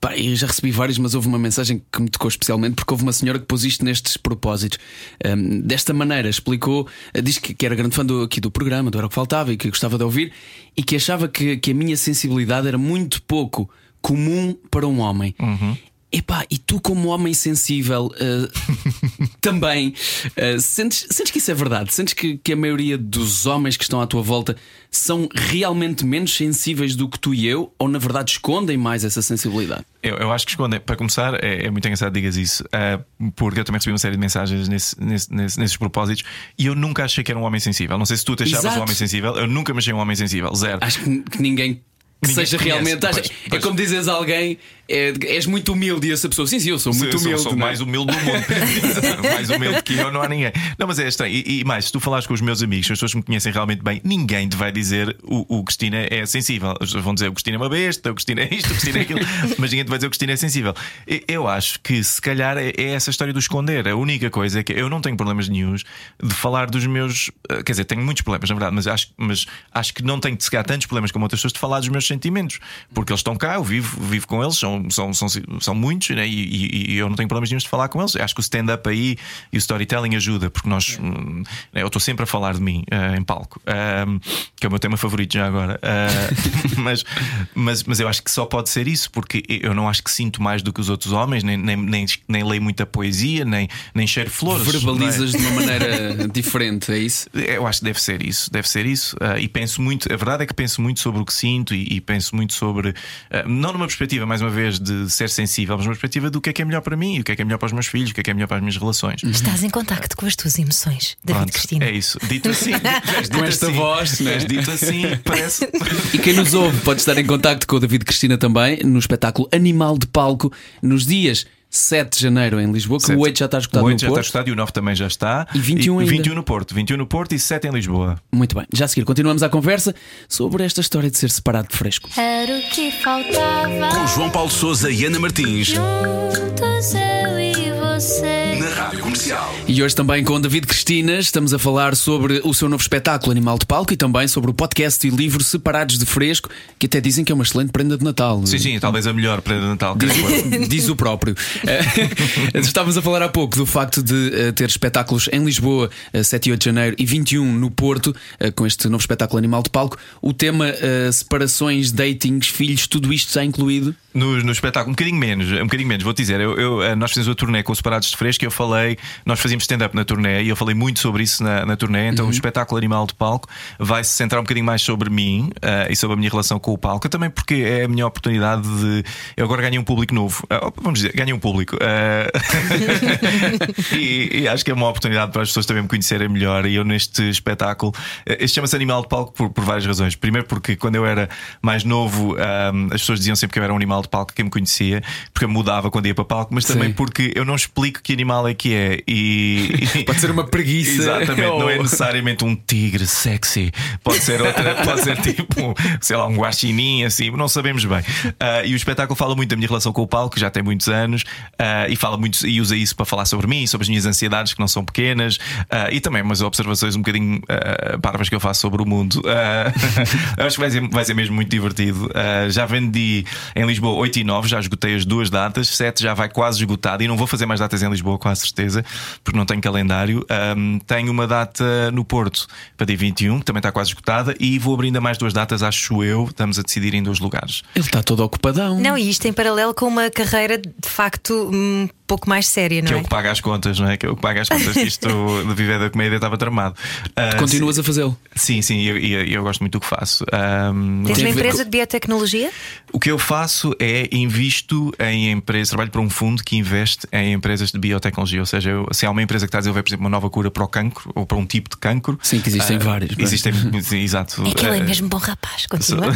pá, eu já recebi vários, mas houve uma mensagem que me tocou especialmente porque houve uma senhora que pôs isto nestes propósitos. Um, desta maneira, explicou, uh, diz que, que, era grande fã do, aqui do programa, do Era o que Faltava e que gostava de ouvir, e que achava que, que a minha sensibilidade era muito pouco comum para um homem. Uhum. Epá, e tu, como homem sensível, uh, também uh, sentes, sentes que isso é verdade? Sentes que, que a maioria dos homens que estão à tua volta são realmente menos sensíveis do que tu e eu, ou na verdade escondem mais essa sensibilidade? Eu, eu acho que escondem. Para começar, é, é muito engraçado que digas isso, uh, porque eu também recebi uma série de mensagens nesse, nesse, nesse, nesses propósitos e eu nunca achei que era um homem sensível. Não sei se tu te achavas Exato. um homem sensível, eu nunca me achei um homem sensível, zero. Acho que, que ninguém que seja realmente. Pois, pois. É como dizes a alguém é, és muito humilde e essa pessoa, sim, sim, eu sou muito sim, humilde. Sou, sou mais humilde do mundo. mais humilde que eu, não há ninguém. Não, mas é estranho. E, e, mais, se tu falares com os meus amigos, as pessoas que me conhecem realmente bem, ninguém te vai dizer o, o Cristina é sensível. Vão dizer o Cristina é uma besta, o Cristina é isto, o Cristina é aquilo, mas ninguém te vai dizer o Cristina é sensível. Eu acho que se calhar é, é essa história do esconder. A única coisa é que eu não tenho problemas nenhums de falar dos meus. Eh, quer dizer, tenho muitos problemas, na verdade, mas acho, mas acho que não tenho de se tantos problemas como outras pessoas de falar dos meus sentimentos, porque eles estão cá, eu vivo, vivo com eles, são, são, são são muitos né? e, e, e, eu não tenho problemas nenhum de falar com eles. Acho que o stand-up aí e o storytelling ajuda, porque nós né, eu estou sempre a falar de mim uh, em palco, uh, que é o meu tema favorito já agora. Uh, mas, mas, mas eu acho que só pode ser isso, porque eu não acho que sinto mais do que os outros homens, nem, nem, nem, nem leio muita poesia, nem, nem cheiro flores. Verbalizas é? de uma maneira diferente, é isso? Eu acho que deve ser isso, deve ser isso. Uh, e penso muito, a verdade é que penso muito sobre o que sinto e, e penso muito sobre, uh, não numa perspectiva, mais uma vez, de ser sensível sensível, mas uma perspectiva do que é que é melhor para mim, o que é que é melhor para os meus filhos, o que é que é melhor para as minhas relações. Estás em contacto com as tuas emoções, David Pronto, Cristina. É isso, dito assim, com esta assim, voz, né? dito assim, parece. E quem nos ouve pode estar em contacto com o David Cristina também no espetáculo Animal de Palco nos dias 7 de janeiro em Lisboa, que 7. o 8 já está escutado o 8 no já Porto. está escutado e o 9 também já está. E 21 e, 21 no Porto, 21 no Porto e 7 em Lisboa. Muito bem, já a seguir continuamos a conversa sobre esta história de ser separado de fresco. Era o que faltava. Com João Paulo Souza e Ana Martins. Juntos eu e você. Na Rádio Comercial. E hoje também com David Cristina estamos a falar sobre o seu novo espetáculo Animal de Palco e também sobre o podcast e livro Separados de Fresco, que até dizem que é uma excelente prenda de Natal. Sim, sim, talvez a melhor prenda de Natal. Diz, diz o próprio. Eh, Estávamos a falar há pouco do facto de eh, ter espetáculos em Lisboa, eh, 7 e 8 de janeiro, e 21 no Porto, eh, com este novo espetáculo Animal de Palco. O tema eh, separações, datings, filhos, tudo isto já incluído. No, no espetáculo, um bocadinho menos, um bocadinho menos, vou-te dizer. Eu, eu, eh, nós fizemos uma turnê com os Separados de Fresco e eu falei, nós fazíamos stand-up na turnê e eu falei muito sobre isso na, na turnê. Então o espetáculo Animal de Palco vai se centrar um bocadinho mais sobre mim eh, e sobre a minha relação com o palco. Também porque é a minha oportunidade de. Eu agora ganhei um público novo. Vamos dizer, ganhei um público. Eh, e, e acho que é uma oportunidade para as pessoas também me conhecerem melhor. E eu neste espetáculo, eh, este chama-se Animal de Palco por, por várias razões. Primeiro, porque quando eu era mais novo, ahm, as pessoas diziam sempre que eu era um animal de palco, quem me conhecia, porque eu mudava quando ia para palco, mas também Sim. porque eu não explico que animal é que é. E. Pode ser uma preguiça. Exatamente, não é Ou- necessariamente um tigre sexy, pode ser outra, pode ser tipo, sei lá, um guaxinim, assim, não sabemos bem. Ah, e o espetáculo fala muito da minha relação com o palco, que já tem muitos anos, ah, e fala muito e usa isso para falar sobre mim, sobre as minhas ansiedades que não são pequenas, ah, e também umas observações um bocadinho ah, parvas que eu faço sobre o mundo. Acho que vai ser, vai ser mesmo muito divertido. Já vendi em Lisboa 8 e 9, já esgotei as duas datas, 7 já vai quase esgotado, e não vou fazer mais datas em Lisboa, com a certeza, porque não tenho calendário. Ahm, tenho uma data no Porto para dia 21, que também está quase esgotada, e vou abrir ainda mais duas datas, acho eu. Estamos a decidir em dois lugares. Ele está todo ocupadão. Não, e isto em paralelo com uma carreira de facto um pouco mais séria, não Que é é? o que paga as contas, não é? Que é o que paga as contas, que isto de viver da comédia estava tramado. Ah, Continuas a fazê-lo. Sim, sim, e eu, e eu- eu gosto muito do que faço. Ahm, Tens Tem uma empresa de biotecnologia? O que eu faço é invisto em empresas, trabalho para um fundo que investe em empresas de biotecnologia. Ou seja, eu- se há uma empresa que está a desenvolver, por exemplo, uma nova cura para o cancro ou para um tipo de cancro. Sim, que existem ah, várias, é? Existem, sim, exato. É que ele é Ah, mesmo bom rapaz, continua.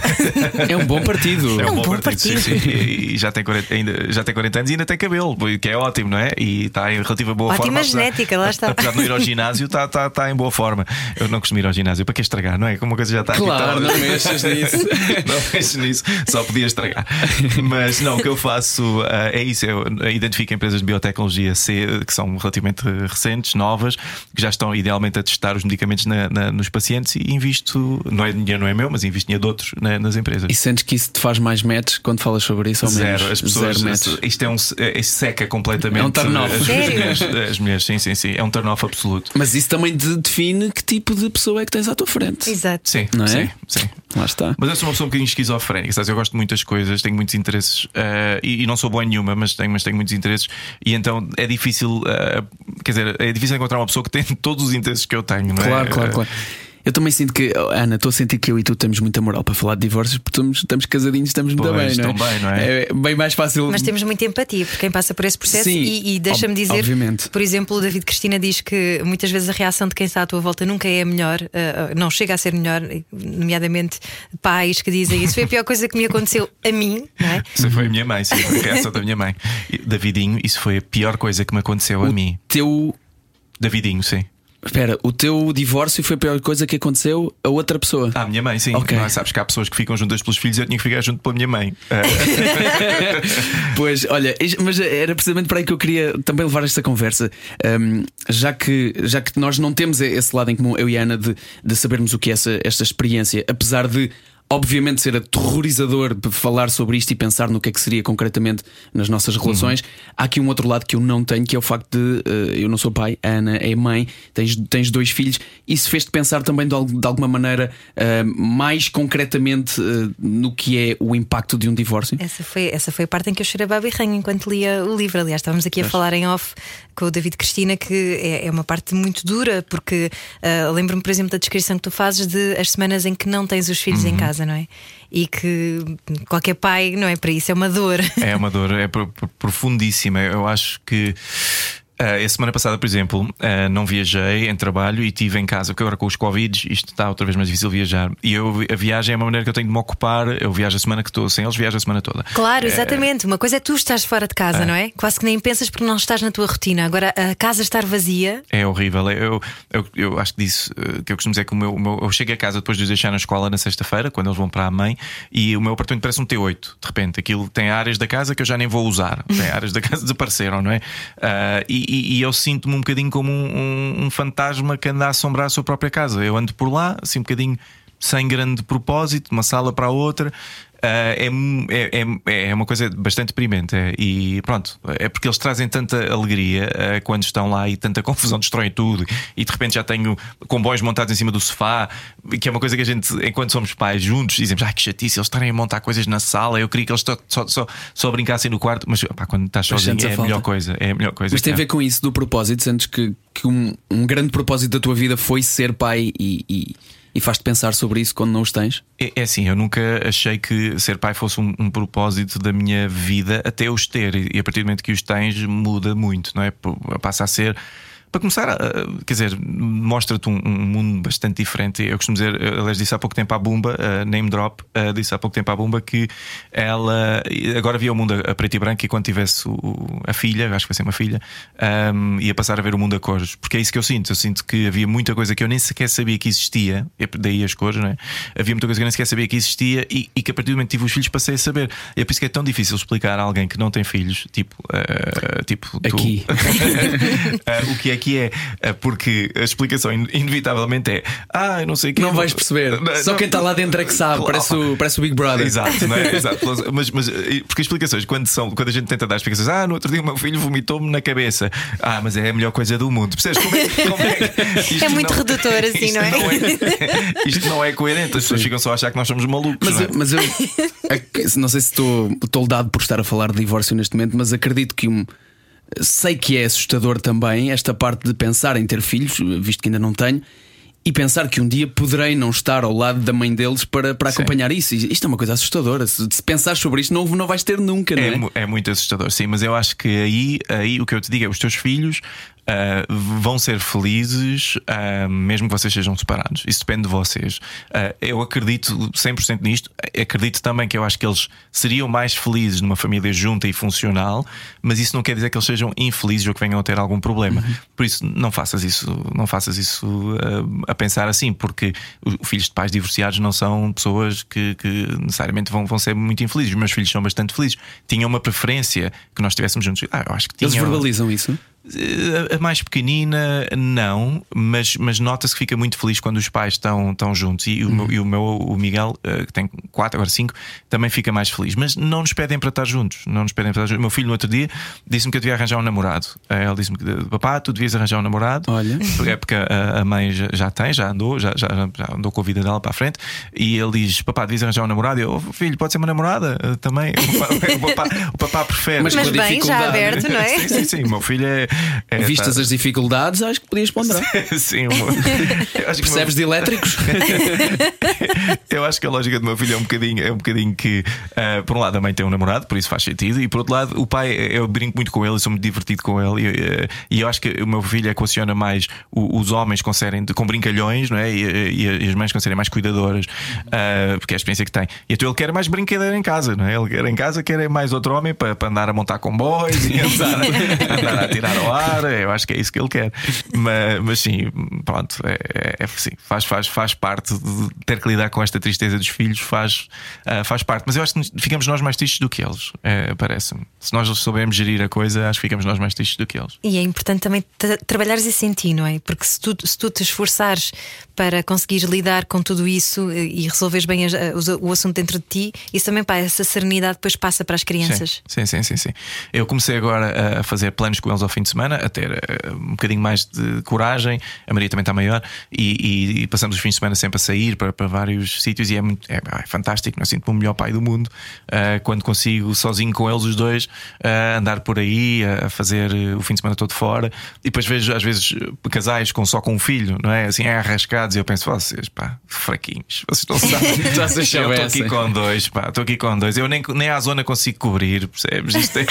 É um bom partido. É um bom sim, sim. E já tem, 40, ainda, já tem 40 anos e ainda tem cabelo, que é ótimo, não é? E está em relativa boa Ótima forma. apesar- genética, lá está. Apesar de não ir ao ginásio, está, está, está em boa forma. Eu não costumo ir ao ginásio, para que estragar, não é? Como uma coisa já está aqui. Claro, está- não mexas nisso. não mexes nisso, só podia estragar. Mas não, o que eu faço ah, é isso: eu identifico empresas de biotecnologia C, que são relativamente recentes, novas, que já estão idealmente a testar os medicamentos na- na- nos pacientes e invisto, não é dinheiro, não é meu, mas invisto dinheiro de outros na- nas empresas. E sentes que isso te faz mais match quando falas sobre isso ou menos? Zero, as pessoas. Zero match. isto é um. é- seca completamente. É um turn-off. As, as as mulheres, sim, sim, sim. É um turn-off absoluto. Mas isso também define que tipo de pessoa é que tens à tua frente. Exato. Sim, Não é? sim, sim. Lá está. Mas eu sou uma pessoa um bocadinho esquizofrénica, sabes? Eu gosto de muitas coisas, tenho muitos interesses eh, e, e não sou boa em nenhuma, mas tenho, mas tenho muitos interesses e então é difícil, eh, quer dizer, é difícil encontrar uma pessoa que tem todos os interesses que eu tenho, não é? Claro, claro, Eh, claro. Eu também sinto que, oh, Ana, estou a sentir que eu e tu temos muita moral para falar de divórcios porque estamos, estamos casadinhos, estamos muito Pois, bem, não é? estão bem, não é? É bem mais fácil. Mas temos muita empatia por quem passa por esse processo Sim, e, e deixa-me dizer, obviamente. por exemplo, o David Cristina diz que muitas vezes a reação de quem está à tua volta nunca é a melhor, uh, não chega a ser melhor, nomeadamente pais que dizem isso foi a pior coisa que me aconteceu a mim, não é? Isso foi a minha mãe, sim, foi a reação da minha mãe. Davidinho, isso foi a pior coisa que me aconteceu a mim. Teu. Davidinho, sim. Espera, o teu divórcio foi a pior coisa que aconteceu a outra pessoa. Ah, a minha mãe, sim. Ok. Não? Sabes que há pessoas que ficam juntas pelos filhos, eu tinha que ficar junto pela minha mãe. Eh, Pois, olha, mas era precisamente para aí que eu queria também levar esta conversa. Um, já, que, já que nós não temos esse lado em comum, eu e a Ana, de, de sabermos o que é essa, esta experiência, apesar de. Obviamente ser aterrorizador falar sobre isto e pensar no que é que seria concretamente nas nossas relações. Há aqui um outro lado que eu não tenho, que é o facto de eh, eu não sou pai, a Ana é mãe, tens, tens dois filhos. Isso fez-te pensar também de, de alguma maneira eh, mais concretamente eh, no que é o impacto de um divórcio? Essa foi, essa foi a parte em que eu chorei babi ranho enquanto lia o livro. Aliás, estávamos aqui a falar em off com o David Cristina, que é, é uma parte muito dura, porque lembro-me, por exemplo, da descrição que tu fazes de as semanas em que não tens os filhos em casa, não é? E que qualquer pai, não é? Para isso é uma dor. É uma dor, é pro- pro- profundíssima. Eu acho que. Uh, a semana passada, por exemplo, uh, não viajei em trabalho e estive em casa, porque agora com os Covid isto está outra vez mais difícil viajar. E eu, a viagem é uma maneira que eu tenho de me ocupar. Eu viajo a semana que estou sem eles, viajo a semana toda. Claro, exatamente. Uma coisa é tu estás fora de casa, não é? Quase que nem pensas porque não estás na tua rotina. Agora, a casa estar vazia. É horrível. Eu, eu, eu acho que disse que eu costumo dizer que o meu, o meu, eu chego a casa depois de os deixar na escola na sexta-feira, quando eles vão para a mãe, e o meu apartamento parece um T8. De repente, aquilo tem áreas da casa que eu já nem vou usar. Tem áreas da casa que desapareceram, não é? Uh, e, e, eu sinto-me um bocadinho como um, um, um, fantasma que anda a assombrar a sua própria casa. Eu ando por lá, assim um bocadinho sem grande propósito, uma sala para a outra, é, é, é, uma coisa bastante deprimente. É, e pronto, é porque eles trazem tanta alegria uh, quando estão lá e tanta confusão, destroem tudo. E de repente já tenho comboios montados em cima do sofá, que é uma coisa que a gente, enquanto somos pais juntos, dizemos: ai que chatice, eles estarem a montar coisas na sala. Eu queria que eles só, só, só brincassem no quarto, mas pá, quando estás sozinho é a, a melhor coisa. É a melhor coisa. Mas tem a ver com isso do propósito, sentes que, que um, um grande propósito da tua vida foi ser pai e... e e faz-te pensar sobre isso quando não os tens? É, é assim, eu nunca achei que ser pai fosse um, um, propósito da minha vida até os ter, e a partir do momento que os tens muda muito, não é? Passa a ser para começar, quer dizer, mostra-te um, um, mundo bastante diferente. Eu costumo dizer, aliás, disse há pouco tempo à Bumba, uh, name drop, uh, disse há pouco tempo à Bumba que ela agora via o mundo a, a preto e branco e quando tivesse o, a filha, acho que vai ser uma filha, um, ia passar a ver o mundo a cores. Porque é isso que eu sinto. Eu sinto que havia muita coisa que eu nem sequer sabia que existia, daí as cores, não é? Havia muita coisa que eu nem sequer sabia que existia e, e que a partir do momento que tive os filhos passei a saber. E é por isso que é tão difícil explicar a alguém que não tem filhos, tipo, uh, tipo aqui, o que é que é, é, porque a explicação inevitavelmente é ah, não sei o que. Não vais perceber. Só quem está lá dentro é que sabe, claro. parece, o, parece o Big Brother. Exato, não é? Exato. Mas, mas porque explicações, quando, são, quando a gente tenta dar explicações, ah, no outro dia o meu filho vomitou-me na cabeça. Ah, mas é a melhor coisa do mundo. Percebes como é, como é, é muito não, redutor assim, não é? não é? Isto não é coerente, as pessoas ficam só a achar que nós somos malucos. Mas, não, é? eu, mas eu não sei se estou toldado por estar a falar de divórcio neste momento, mas acredito que um Sei que é assustador também esta parte de pensar em ter filhos, visto que ainda não tenho, e pensar que um dia poderei não estar ao lado da mãe deles para, para acompanhar isso. Isto é uma coisa assustadora. Se, se pensar sobre isto, não, não vais ter nunca, não é? É, é muito assustador, sim, mas eu acho que aí, aí o que eu te digo é os teus filhos Uh, vão ser felizes uh, mesmo que vocês sejam separados. Isso depende de vocês. Uh, eu acredito 100% nisto. Acredito também que eu acho que eles seriam mais felizes numa família junta e funcional, mas isso não quer dizer que eles sejam infelizes ou que venham a ter algum problema. Uhum. Por isso, não faças isso, não faças isso a pensar assim, porque os filhos de pais divorciados não são pessoas que, que necessariamente vão, vão ser muito infelizes. Os meus filhos são bastante felizes. Tinham uma preferência que nós estivéssemos juntos. Ah, eu acho que tinham... Eles verbalizam isso? A mais pequenina, não, mas, mas nota-se que fica muito feliz quando os pais estão, estão juntos. E, uhum. o, e o meu, o Miguel, eh, que tem quatro, agora cinco, também fica mais feliz. Mas não nos pedem para estar juntos. Não nos pedem para estar juntos. O meu filho, no outro dia, disse-me que eu devia arranjar um namorado. Eh, ele disse-me que, papá, tu devias arranjar um namorado. Olha. É porque a, a mãe já, já, tem, já andou, já, já, já, andou com a vida dela para a frente. E ele diz: papá, devias arranjar um namorado. E eu, oh, filho, pode ser uma namorada uh, também. O papá, o papá, prefere. Mas, mas bem, já aberto, não é? sim, sim, sim. O meu filho é. É Vistas as dificuldades, acho que podias ponderar. Sim, Percebes de elétricos? eu acho que a lógica do meu filho é um bocadinho, é um bocadinho que, uh, por um lado, a mãe tem um namorado, por isso faz sentido, e por outro lado, o pai, eu brinco muito com ele, sou muito divertido com ele, e, uh, e eu acho que o meu filho equaciona mais os homens com, serem, com brincalhões, não é? E, e, as mães com serem mais cuidadoras, uh, porque é a experiência que tem. E então ele quer mais brincadeira em casa, não é? Ele quer em casa, quer mais outro homem para, para andar a montar comboios e andar, andar a tirar ar. Eu acho que é isso que ele quer. Mas, mas sim, pronto, é, é, é sim, faz, faz, faz parte de ter que lidar com esta tristeza dos filhos, faz, uh, faz parte. Mas eu acho que ficamos nós mais tristes do que eles, é, parece-me. Se nós soubermos gerir a coisa, acho que ficamos nós mais tristes do que eles. E é importante também trabalhares isso em ti, não é? Porque se tu, se tu te esforçares para conseguires lidar com tudo isso e resolveres bem o assunto dentro de ti, isso também pá, essa serenidade depois passa para as crianças. Sim, sim, sim, sim. Eu comecei agora a fazer planos com eles ao fim de semana, a ter uh, um bocadinho mais de coragem. A Maria também está maior e, e, e passamos os fins de semana sempre a sair para, para vários sítios e é, muito, é, é fantástico. Não sinto-me o melhor pai do mundo uh, quando consigo, sozinho com eles, os dois, uh, andar por aí, a fazer o fim de semana todo fora. E depois vejo, às vezes, casais com, só com um filho, não é? Assim, é arrascados e eu penso, vocês, pá, fraquinhos, vocês não sabem. eu estou aqui com dois, pá, estou aqui com dois. Eu nem, nem à zona consigo cobrir, percebes? Isto é...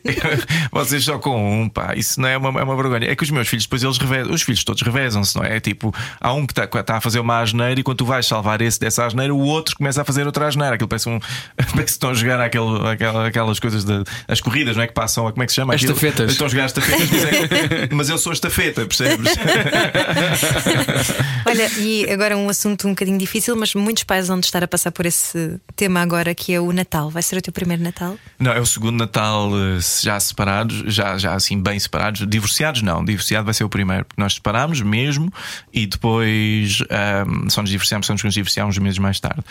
vocês só com um, pá, isso não é uma, é uma vergonha. É que os meus filhos, depois eles revezam, os filhos todos revezam-se, não é? É tipo, há um que está tá a fazer uma asneira e quando tu vais salvar esse dessa asneira, o outro começa a fazer outra asneira. Aquilo parece um. parece que estão a jogar aquele, aquelas, aquelas coisas, de, as corridas, não é? Que passam, como é que se chama? As estafetas. Estão a jogar estafetas, mas, é, mas eu sou a estafeta, percebes? Olha, e agora um assunto um bocadinho difícil, mas muitos pais vão estar a passar por esse tema agora, que é o Natal. Vai ser o teu primeiro Natal? Não, é o segundo Natal eh, já separados, já, já assim bem separados. Divorciados, não. Divorciado vai ser o primeiro, porque nós separámos mesmo e depois um, só nos divorciámos, só nos divorciámos meses mais tarde.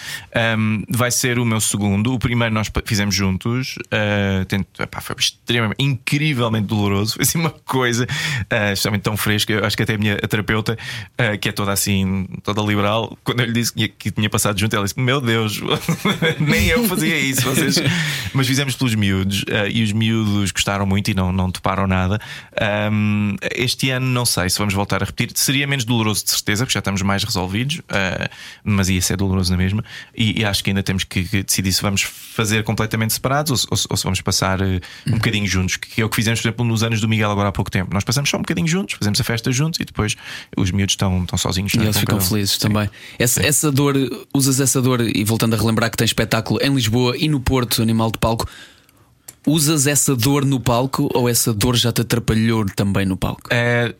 Um, vai ser o meu segundo. O primeiro nós fizemos juntos. Uh, tento, epá, foi extremamente, incrivelmente doloroso. Foi assim uma coisa uh, extremamente tão fresca. Eu acho que até a minha terapeuta, uh, que é toda assim, toda liberal, quando eu lhe disse que, que tinha passado junto, ela disse: Meu Deus, nem eu fazia isso. Vocês... Mas fizemos pelos miúdos uh, e os miúdos gostaram muito e não, não toparam nada. Um, este ano, não sei se vamos voltar a repetir. Seria menos doloroso, de certeza, porque já estamos mais resolvidos, uh, mas ia ser doloroso na mesma. E, e, acho que ainda temos que, que decidir se vamos fazer completamente separados ou, ou, ou se vamos passar uh, um bocadinho juntos, que é o que fizemos, por exemplo, nos anos do Miguel, agora há pouco tempo. Nós passamos só um bocadinho juntos, fazemos a festa juntos e depois os miúdos estão, estão sozinhos. E eles ficam felizes Sim. também. Essa, essa dor, usas essa dor, e voltando a relembrar que tem espetáculo em Lisboa e no Porto, Animal de Palco. Usas essa dor no palco ou essa dor já te atrapalhou também no palco? É,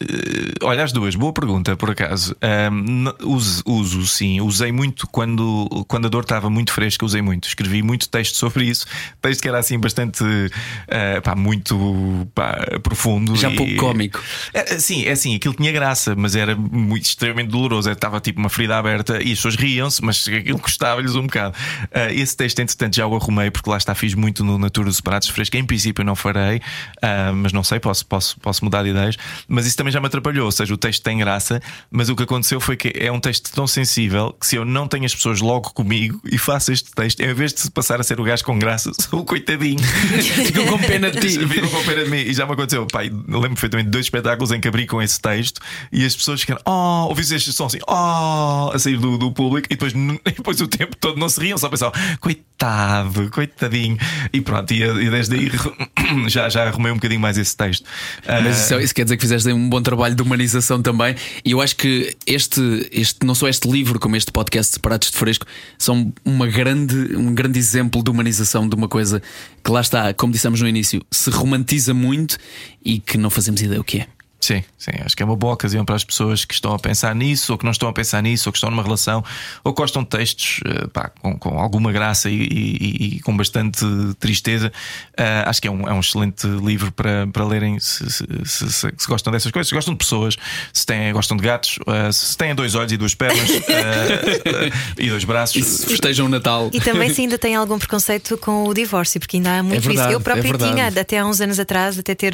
olha, as duas, boa pergunta, por acaso. Um, uso, uso, sim. Usei muito quando, quando a dor estava muito fresca, usei muito. Escrevi muito texto sobre isso. Texto que era assim bastante uh, pá, muito pá, profundo. Já e, pouco cómico. É, sim, é assim, aquilo tinha graça, mas era muito, extremamente doloroso. Estava tipo uma ferida aberta e as pessoas riam-se, mas aquilo custava-lhes um bocado. Uh, esse texto, entretanto, já o arrumei, porque lá está, fiz muito no Natura dos Separados fresca. Em princípio não farei, uh, mas não sei, posso, posso, posso mudar de ideias. Mas isso também já me atrapalhou. Ou seja, o texto tem graça, mas o que aconteceu foi que é um texto tão sensível que se eu não tenho as pessoas logo comigo e faço este texto, em vez de passar a ser o gajo com graça, sou o coitadinho. Ficam com pena de ti. Ficam com pena de mim. E já me aconteceu, pai, lembro perfeitamente de dois espetáculos em que abri com esse texto e as pessoas ficam, oh, ouvi este som assim, oh, a sair do, do público e depois, depois o tempo todo não se riam, só pensavam, coitado, coitadinho. E pronto, e, e desde aí já, já arrumei um bocadinho mais esse texto. Mas isso, isso, quer dizer que fizeste um bom trabalho de humanização também. E eu acho que este, este não só este livro, como este podcast Separados de Fresco, são uma grande, um grande exemplo de humanização de uma coisa que lá está, como dissemos no início, se romantiza muito e que não fazemos ideia o que é. Sim, sim, acho que é uma boa ocasião para as pessoas que estão a pensar nisso, ou que não estão a pensar nisso, ou que estão numa relação, ou gostam de textos eh, pá, com, com, alguma graça e, e, e, com bastante tristeza. Uh, acho que é um, é um excelente livro para, para lerem se, se, se, se, gostam dessas coisas, se gostam de pessoas, se têm, gostam de gatos, uh, se têm dois olhos e duas pernas uh, e dois braços. E se festejam o Natal. E também se ainda tem algum preconceito com o divórcio, porque ainda há muito é verdade, isso. Eu próprio é tinha, até há uns anos atrás, até ter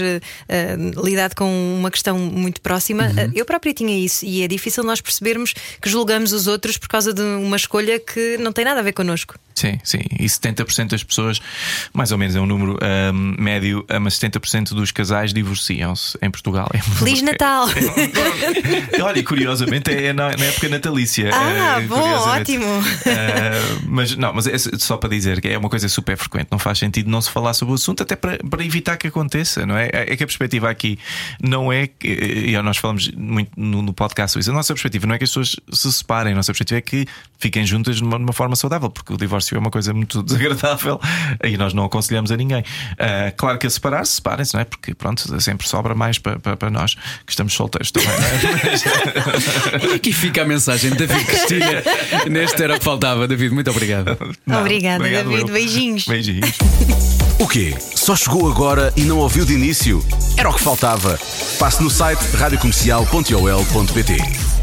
lidado com uma questão muito próxima, uhum. eu própria tinha isso e é difícil nós percebermos que julgamos os outros por causa de uma escolha que não tem nada a ver connosco. Sim, sim. E 70% das pessoas, mais ou menos é um número um, médio, mas 70% dos casais divorciam-se em Portugal. Feliz Natal! É, olha, curiosamente é na, na época natalícia. Ah, uh, bom, ótimo! Uh, mas não, mas é só para dizer que é uma coisa super frequente, não faz sentido não se falar sobre o assunto, até para, para evitar que aconteça, não é? É que a perspectiva aqui não é que, e nós falamos muito no, no podcast isso, a nossa perspectiva não é que as pessoas se separem, a nossa perspectiva é que fiquem juntas de uma, de uma forma saudável, porque o divórcio é uma coisa muito desagradável e nós não aconselhamos a ninguém. Uh, claro que a separar-se, separem-se, não é? Porque pronto, sempre sobra mais para, para, para nós que estamos solteiros também. É? e aqui fica a mensagem, David Cristina. Neste era o que faltava. David, muito obrigado. Não, Obrigada, obrigado David. Eu. Beijinhos. Beijinhos. O quê? Só chegou agora e não ouviu de início? Era o que faltava. Passe no site radiocomercial.ol.pt